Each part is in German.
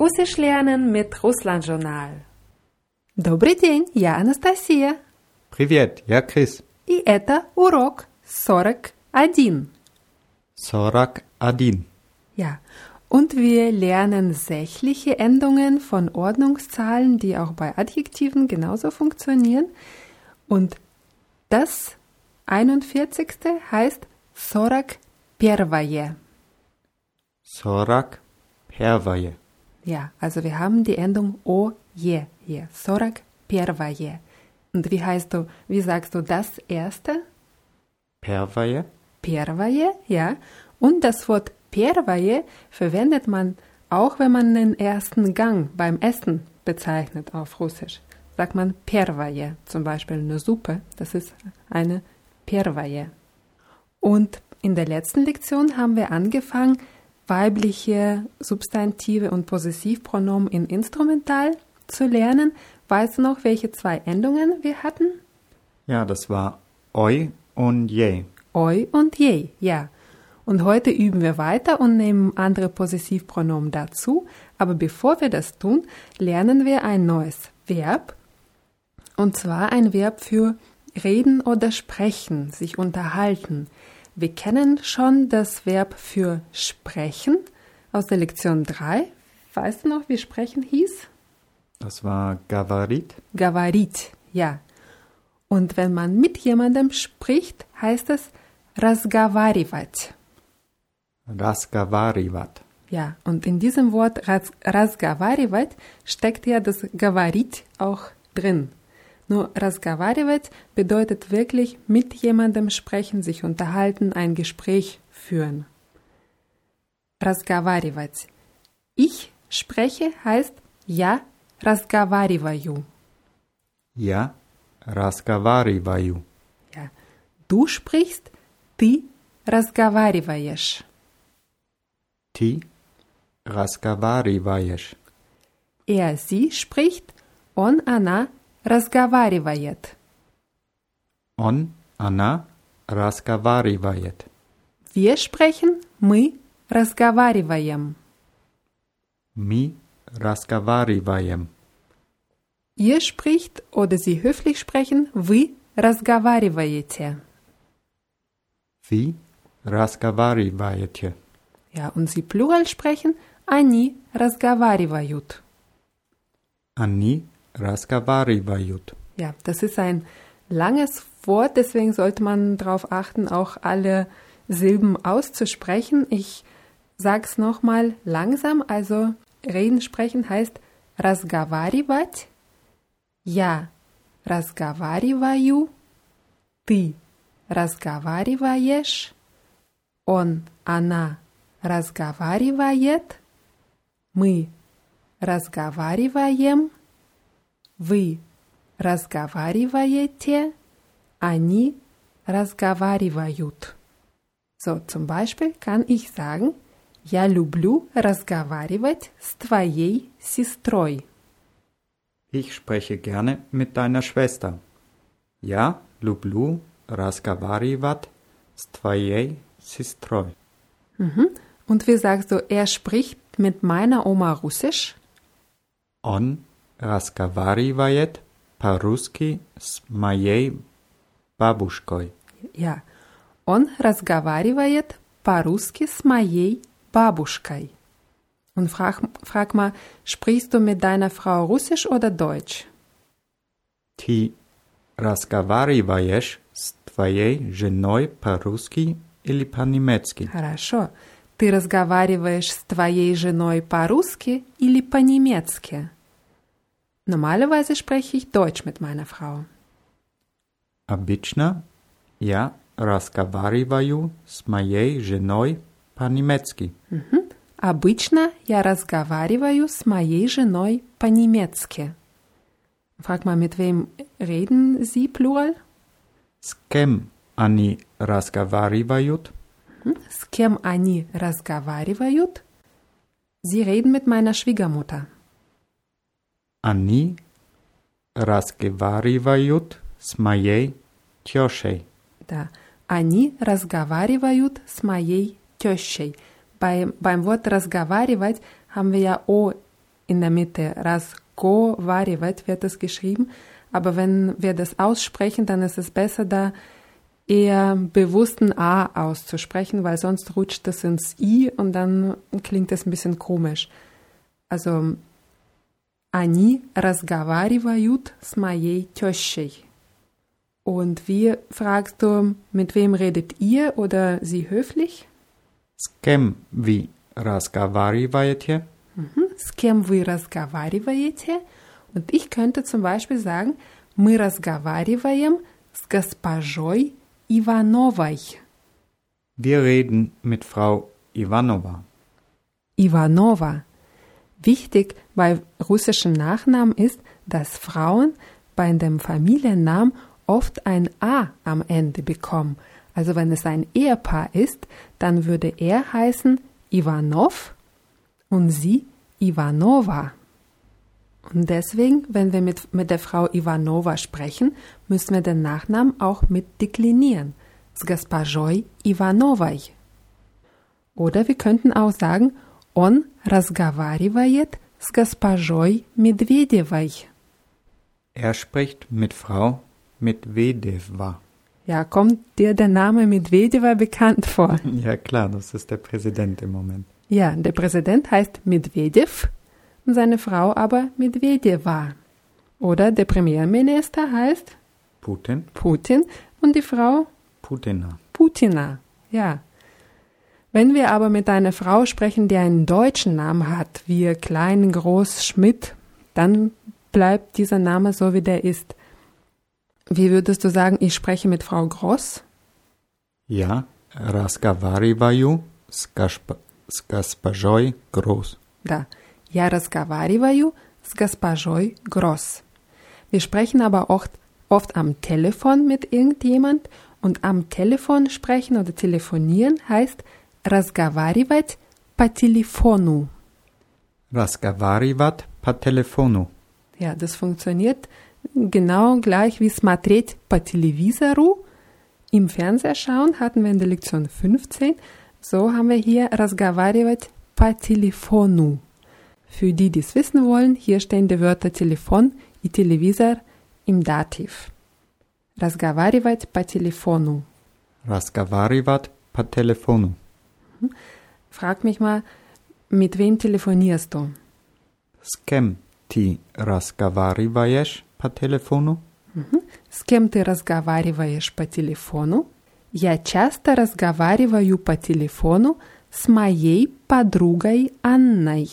Russisch lernen mit Russland Journal. Добрый день, я Анастасия. Привет, я Крис. И это урок 41. 41. Ja, und wir lernen sächliche Endungen von Ordnungszahlen, die auch bei Adjektiven genauso funktionieren. Und das 41. heißt 41. 41. Ja, also wir haben die Endung o je hier. Sorak Первое. Und wie heißt du, wie sagst du das erste? Первое. Первое, ja. Und das Wort Первое verwendet man auch, wenn man den ersten Gang beim Essen bezeichnet auf Russisch. Sagt man Первое, zum Beispiel eine Suppe, das ist eine Первое. Und in der letzten Lektion haben wir angefangen, weibliche Substantive und Possessivpronomen in Instrumental zu lernen. Weißt du noch, welche zwei Endungen wir hatten? Ja, das war oi und je. Oi und je, ja. Und heute üben wir weiter und nehmen andere Possessivpronomen dazu. Aber bevor wir das tun, lernen wir ein neues Verb. Und zwar ein Verb für reden oder sprechen, sich unterhalten. Wir kennen schon das Verb für sprechen aus der Lektion 3. Weißt du noch, wie sprechen hieß? Das war Gavarit. Gavarit, ja. Und wenn man mit jemandem spricht, heißt es Rasgavarivat. Rasgavarivat. Ja, und in diesem Wort Rasgavarivat steckt ja das Gavarit auch drin. Nur разговаривать bedeutet wirklich mit jemandem sprechen, sich unterhalten, ein Gespräch führen. Разговаривать. Ich spreche heißt я разговариваю. Ja, Rasgavaриваю. Ja. Du sprichst, ты разговариваешь. Ти разговариваешь. Er, sie spricht, он, она разговаривает. Он, она разговаривает. Wir sprechen, мы разговариваем. Мы разговариваем. Ihr spricht oder sie höflich sprechen, вы разговариваете. Вы разговариваете. Ja, und sie plural sprechen, они разговаривают. Они разговаривают. Ja, das ist ein langes Wort, deswegen sollte man darauf achten, auch alle Silben auszusprechen. Ich sag's nochmal langsam, also reden, sprechen heißt разговаривать, я разговариваю, ты разговариваешь, он, она разговаривает, мы разговариваем, вы разговариваете, они разговаривают. So, zum Beispiel kann ich sagen, я люблю разговаривать с твоей сестрой. Ich spreche gerne mit deiner Schwester. Я люблю разговаривать с твоей сестрой. Mhm. Und wie sagst du, er spricht mit meiner Oma Russisch? Он разговаривает по-русски с моей бабушкой. Ja. Он разговаривает по-русски с моей бабушкой. Und frag, frag mal, sprichst du mit deiner Frau Russisch oder Deutsch? Ты разговариваешь с твоей женой по-русски или по-немецки? Хорошо. Ты разговариваешь с твоей женой по-русски или по-немецки? Normalerweise spreche ich Deutsch mit meiner Frau. Обычно я разговариваю с моей женой по-немецки. Mhm. Обычно я разговариваю с моей женой по-немецки. Frag mal, mit wem reden Sie plural? С кем они разговаривают? Mhm. С кем они разговаривают? Sie reden mit meiner Schwiegermutter. Они разговаривают с моей тещей. Да. Они разговаривают с моей тещей. Bei, beim Wort разговаривать haben wir ja O in der Mitte. Разговаривать wird es geschrieben. Aber wenn wir das aussprechen, dann ist es besser, da eher bewussten A auszusprechen, weil sonst rutscht das ins I und dann klingt es ein bisschen komisch. Also, они разговаривают с моей тещей. Und wie fragst du, mit wem redet ihr oder sie höflich? С кем вы разговариваете? Mhm. С кем вы разговариваете? Und ich könnte zum Beispiel sagen, мы разговариваем с госпожой Ивановой. Wir reden mit Frau Ivanova. Ivanova. Wichtig bei russischen Nachnamen ist, dass Frauen bei dem Familiennamen oft ein A am Ende bekommen. Also wenn es ein Ehepaar ist, dann würde er heißen Ivanov und sie Ivanova. Und deswegen, wenn wir mit, mit der Frau Ivanova sprechen, müssen wir den Nachnamen auch mit deklinieren. С госпожой Ивановой. Oder wir könnten auch sagen, он разговаривает с госпожой Медведевой. Er spricht mit Frau Medvedeva. Ja, kommt dir der Name Medvedeva bekannt vor? Ja klar, das ist der Präsident im Moment. Ja, der Präsident heißt Medvedev und seine Frau aber Medvedeva. Oder der Premierminister heißt Putin? Putin und die Frau Putina. Putina. Ja. Wenn wir aber mit einer Frau sprechen, die einen deutschen Namen hat, wie Klein, Groß, Schmidt, dann bleibt dieser Name so, wie der ist. Wie würdest du sagen, ich spreche mit Frau Groß? Ja, разговариваю с, госп... с госпожой Groß. Да. Я разговариваю с госпожой Gross. Wir sprechen aber oft, oft am Telefon mit irgendjemand und am Telefon sprechen oder telefonieren heißt разговаривать по телефону. Разговаривать по телефону. Ja, das funktioniert genau gleich wie смотреть по телевизору. Im Fernseher schauen hatten wir in der Lektion 15. So haben wir hier разговаривать по телефону. Für die, die es wissen wollen, hier stehen die Wörter Telefon и телевизор im Dativ. Разговаривать по телефону. Разговаривать по телефону. Frag mich mal, mit wem telefonierst du? С кем ты разговариваешь по телефону? С кем ты разговариваешь по телефону? Я часто разговариваю по телефону с моей подругой Анной.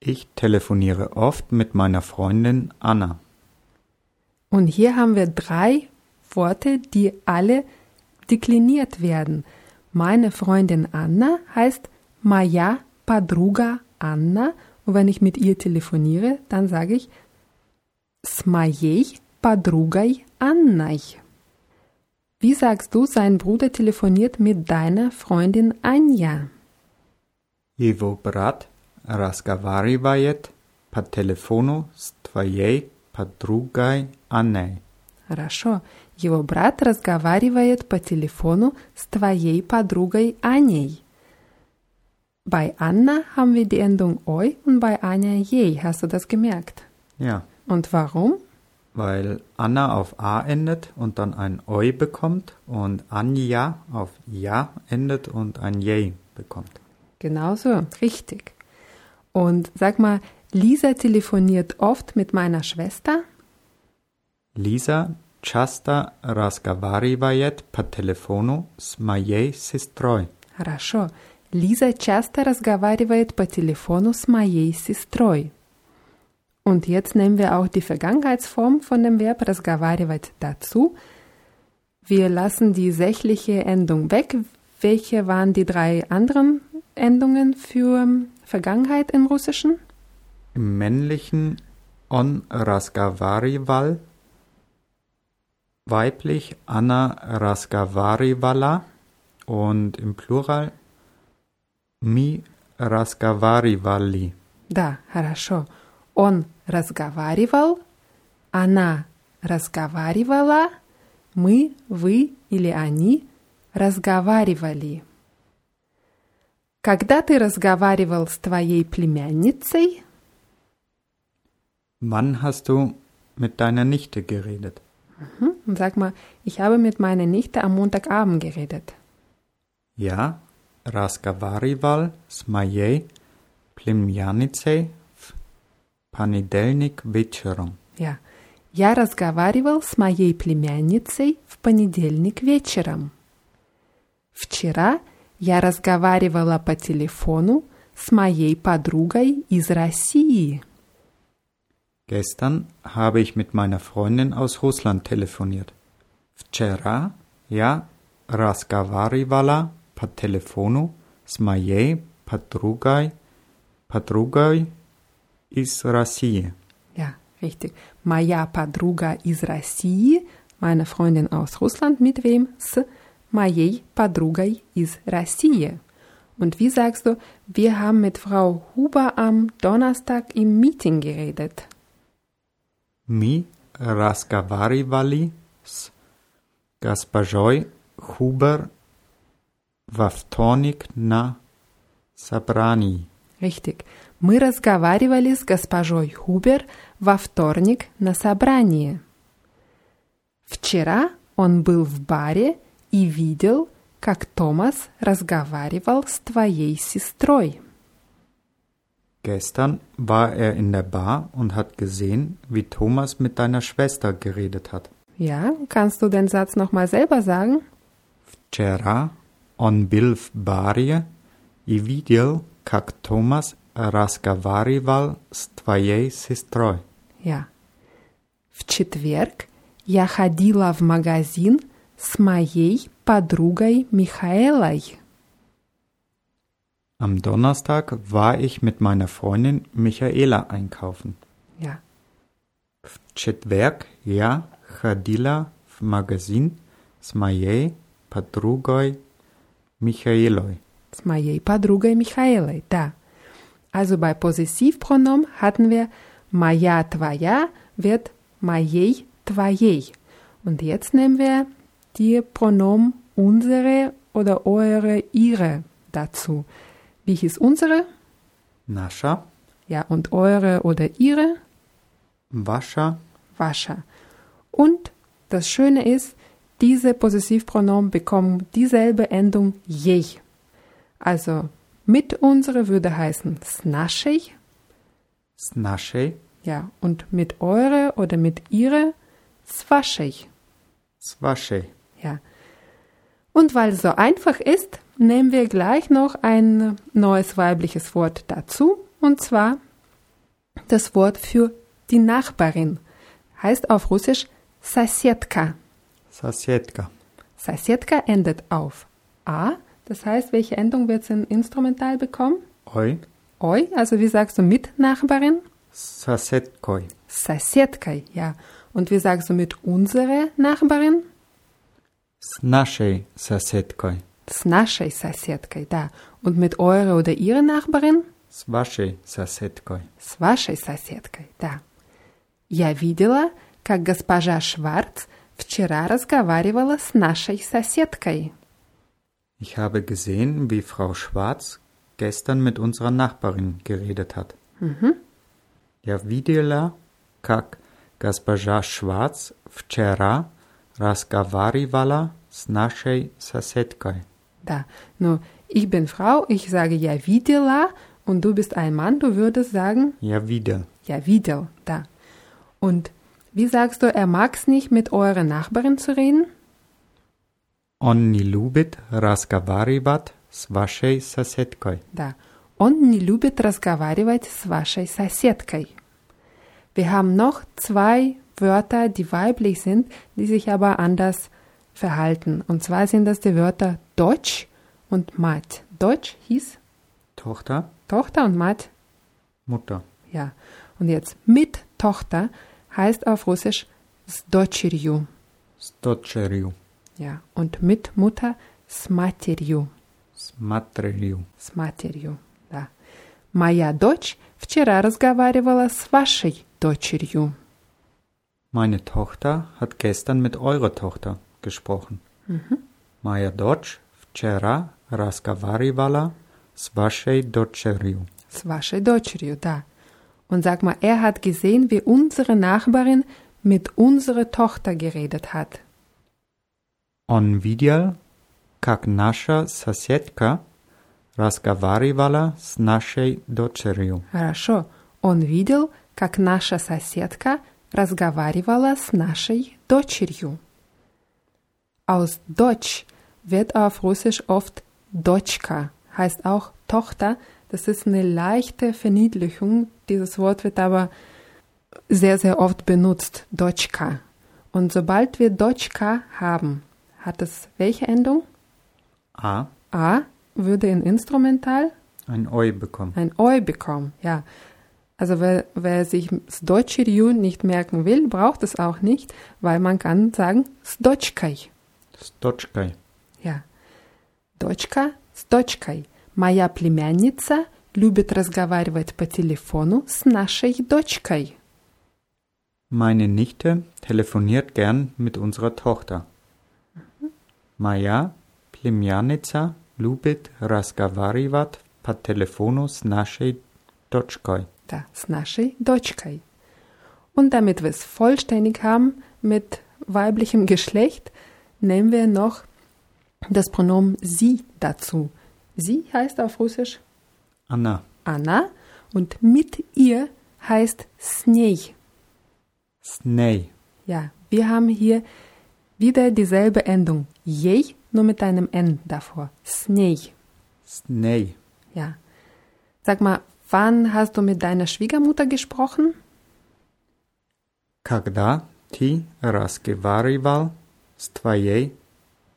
Ich telefoniere oft mit meiner Freundin Anna. Und hier haben wir drei Worte, die alle dekliniert werden. Meine Freundin Anna heißt Maja Padruga Anna. Und wenn ich mit ihr telefoniere, dann sage ich с моей подругой Анной. Wie sagst du, sein Bruder telefoniert mit deiner Freundin Anja? Его брат разговаривает по телефону с твоей подругой Анной. Хорошо. Его брат разговаривает по телефону с твоей подругой Аней. Bei Anna haben wir die Endung oi und bei Anja je. Hast du das gemerkt? Ja, Und warum? weil Anna auf A endet und dann ein Oi bekommt und Anja auf Ja endet und ein J bekommt. Genau so, richtig. Und sag mal, Lisa telefoniert oft mit meiner Schwester. Лиза часто разговаривает по телефону с моей сестрой. Хорошо. Лиза часто разговаривает по телефону с моей сестрой. Und jetzt nehmen wir auch die Vergangenheitsform von dem Verb разговаривать dazu. Wir lassen die sächliche Endung weg. Welche waren die drei anderen Endungen für Vergangenheit im Russischen? Im männlichen on разговаривал, weiblich Anna разговаривала und im Plural ми разговаривали. Да, хорошо. Он разговаривал, она разговаривала, мы, вы или они разговаривали. Когда ты разговаривал с твоей племянницей? Wann hast du mit deiner Nichte geredet? Hm? Und sag mal, ich habe mit meiner Nichte am Montagabend geredet. Ja, разговаривал с моей племянницей в понедельник вечером. Ja. Я разговаривал с моей племянницей в понедельник вечером. Вчера я разговаривала по телефону с моей подругой из России. Gestern habe ich mit meiner Freundin aus Russland telefoniert. Вчера я разговаривала по телефону с моей подругой, подругой из России. Ja, richtig. Моя подруга из России, meine Freundin aus Russland, mit wem? С моей подругой из России. Und wie sagst du, wir haben mit Frau Huber am Donnerstag im Meeting geredet? Мы разговаривали с госпожой Хубер во вторник на собрании. Richtig. Мы разговаривали с госпожой Хубер во вторник на собрании. Вчера он был в баре и видел, как Томас разговаривал с твоей сестрой. Gestern war er in der Bar und hat gesehen, wie Thomas mit deiner Schwester geredet hat. Ja, kannst du den Satz nochmal selber sagen? Вчера он был в баре и видел, как Томас разговаривал с твоей сестрой. Ja. В четверг я ходила в магазин с моей подругой Михаэлой. Am Donnerstag war ich mit meiner Freundin Michaela einkaufen. Ja. В четверг я ходила в магазин с моей подругой Michaelой. С моей подругой Михаэлой, да. Also bei Possessivpronomen hatten wir моя, твоя wird моей, твоей. Und jetzt nehmen wir die Pronomen unsere oder eure, ihre dazu. Wie hieß unsere? Nascha. Ja, und eure oder ihre? Wascha. Wascha. Und das Schöne ist, diese Possessivpronomen bekommen dieselbe Endung je. Also mit unsere würde heißen snaschig. Snaschig. Ja, und mit eure oder mit ihre zwaschig. Zwaschig. Ja. Und weil es so einfach ist, nehmen wir gleich noch ein neues weibliches Wort dazu, und zwar das Wort für die Nachbarin. Heißt auf Russisch соседка. Соседка. Соседка endet auf A. Das heißt, welche Endung wird es in Instrumental bekommen? Ой, Oi, also wie sagst du mit Nachbarin? с соседкой. Соседкой, ja. Und wie sagst du mit unsere Nachbarin? С нашей соседкой. С нашей соседкой, да. Und mit eure oder ihre Nachbarin? С вашей соседкой. С вашей соседкой, да. Я видела, как госпожа Шварц вчера разговаривала с нашей соседкой. Ich habe gesehen, wie Frau Schwarz gestern mit unserer Nachbarin geredet hat. Я видела, как госпожа Шварц вчера разговаривала с нашей соседкой. Da. Nur, ich bin Frau, ich sage ja видела und du bist ein Mann, du würdest sagen Я видел. ja видел, da. Und wie sagst du, er mag's nicht, mit eurer Nachbarin zu reden? Он не любит разговаривать с вашей соседкой. Da. Он не любит разговаривать с вашей соседкой. Wir haben noch zwei Wörter, die weiblich sind, die sich aber anders verhalten. Und zwar sind das die Wörter Deutsch und Mat. Deutsch hieß Tochter, Tochter und Mat Mutter. Ja, und jetzt mit Tochter heißt auf Russisch с дочерью. С дочерью. Ja, und mit Mutter с матерью. С матерью. С матерью, да. Моя дочь вчера разговаривала с вашей дочерью. Meine Tochter hat gestern mit eurer Tochter gesprochen. Моя дочь вчера разговаривала с вашей дочерью. с вашей дочерью, да. Und sag mal, er hat gesehen, wie unsere Nachbarin mit unserer Tochter geredet hat. Он видел, как наша соседка разговаривала с нашей дочерью. Хорошо. Он видел, как наша соседка разговаривала с нашей дочерью. Aus Deutsch wird auf Russisch oft Dotschka, heißt auch Tochter. Das ist eine leichte Verniedlichung. Dieses Wort wird aber sehr, sehr oft benutzt, Dotschka. Und sobald wir Dotschka haben, hat es welche Endung? A. A würde in Instrumental Ein Oi bekommen. ein Oi bekommen, ja. Also wer, wer sich das deutsche Ryu nicht merken will, braucht es auch nicht, weil man kann sagen Stochkai. С дочкой. Ja. Дочка с дочкой. Моя племянница любит разговаривать по телефону с нашей дочкой. Meine Nichte telefoniert gern mit unserer Tochter. Моя племянница любит разговаривать по телефону с нашей дочкой. Da, с нашей дочкой. Und damit wir es vollständig haben mit weiblichem Geschlecht, nehmen wir noch das Pronomen sie dazu. Sie heißt auf Russisch Anna. Anna und mit ihr heißt с ней. С ней. Ja, wir haben hier wieder dieselbe Endung. Jej, nur mit einem N davor. С ней. С ней. Ja. Sag mal, wann hast du mit deiner Schwiegermutter gesprochen? Когда ты разговаривал с твоей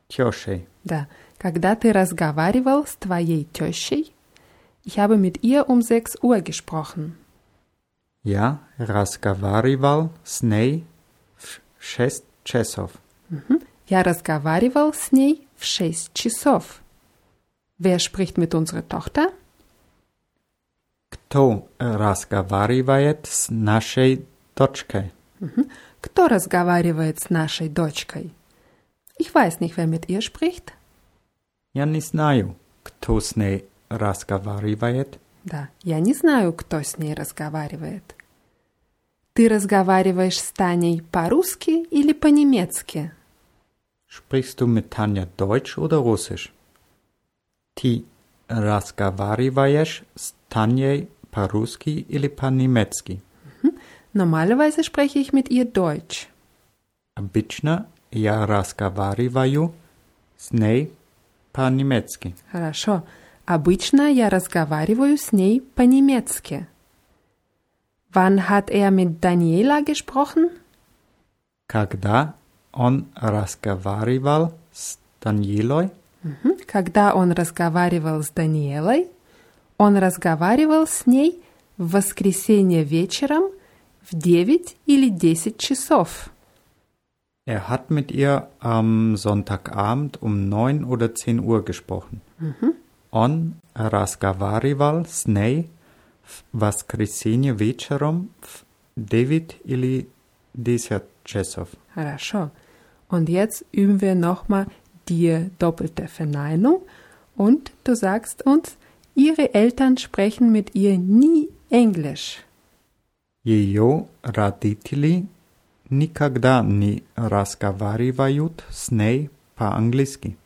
тещей? Да. Когда ты разговаривал с твоей тещей? Ich habe mit ihr um 6 Uhr gesprochen. Я разговаривал с ней в шесть часов. Я разговаривал с ней в 6 часов. Wer spricht mit unserer Tochter? Кто разговаривает с нашей дочкой? Кто разговаривает с нашей дочкой? Ich weiß nicht, wer mit ihr spricht. Я не знаю, кто с ней разговаривает. Да, я не знаю, кто с ней разговаривает. Ты разговариваешь с Таней по-русски или по-немецки? Sprichst du mit Tanja Deutsch oder Russisch? Ты разговариваешь с Таней по-русски или по-немецки? Normalerweise spreche ich mit ihr Deutsch. Обычно я разговариваю с ней по-немецки. Хорошо. Обычно я разговариваю с ней по-немецки. Wann hat er mit Daniela gesprochen? Когда он разговаривал с Даниэлой? Когда он разговаривал с Даниэлой, он разговаривал с ней в воскресенье вечером в 9 или 10 часов. Er hat mit ihr am Sonntagabend um 9 oder 10 Uhr gesprochen. Он разговаривал с ней в воскресенье вечером в 9 или 10 часов. Хорошо. Und jetzt üben wir nochmal die doppelte Verneinung und du sagst uns, ihre Eltern sprechen mit ihr nie Englisch. Ее родители никогда не разговаривают с ней по-английски.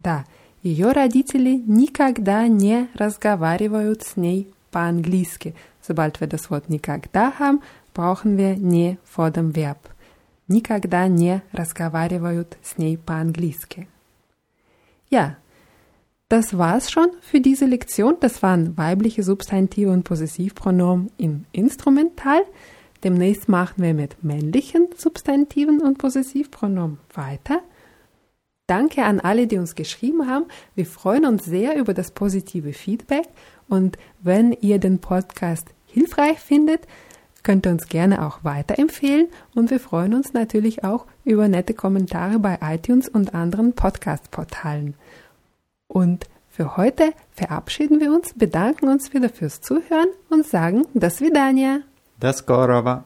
Да, ее родители никогда не разговаривают с ней по-английски. Sobald wir das Wort никогда haben, brauchen wir не vor dem Verb. Никогда не разговаривают с ней по-английски. Ja, das war's schon für diese Lektion. Das waren weibliche Substantive und Possessivpronomen im Instrumental. Demnächst machen wir mit männlichen Substantiven und Possessivpronomen weiter. Danke an alle, die uns geschrieben haben. Wir freuen uns sehr über das positive Feedback. Und wenn ihr den Podcast hilfreich findet, könnt ihr uns gerne auch weiterempfehlen. Und wir freuen uns natürlich auch über nette Kommentare bei iTunes und anderen Podcast-Portalen. Und für heute verabschieden wir uns, bedanken uns wieder fürs Zuhören und sagen das Vidania. deskorolka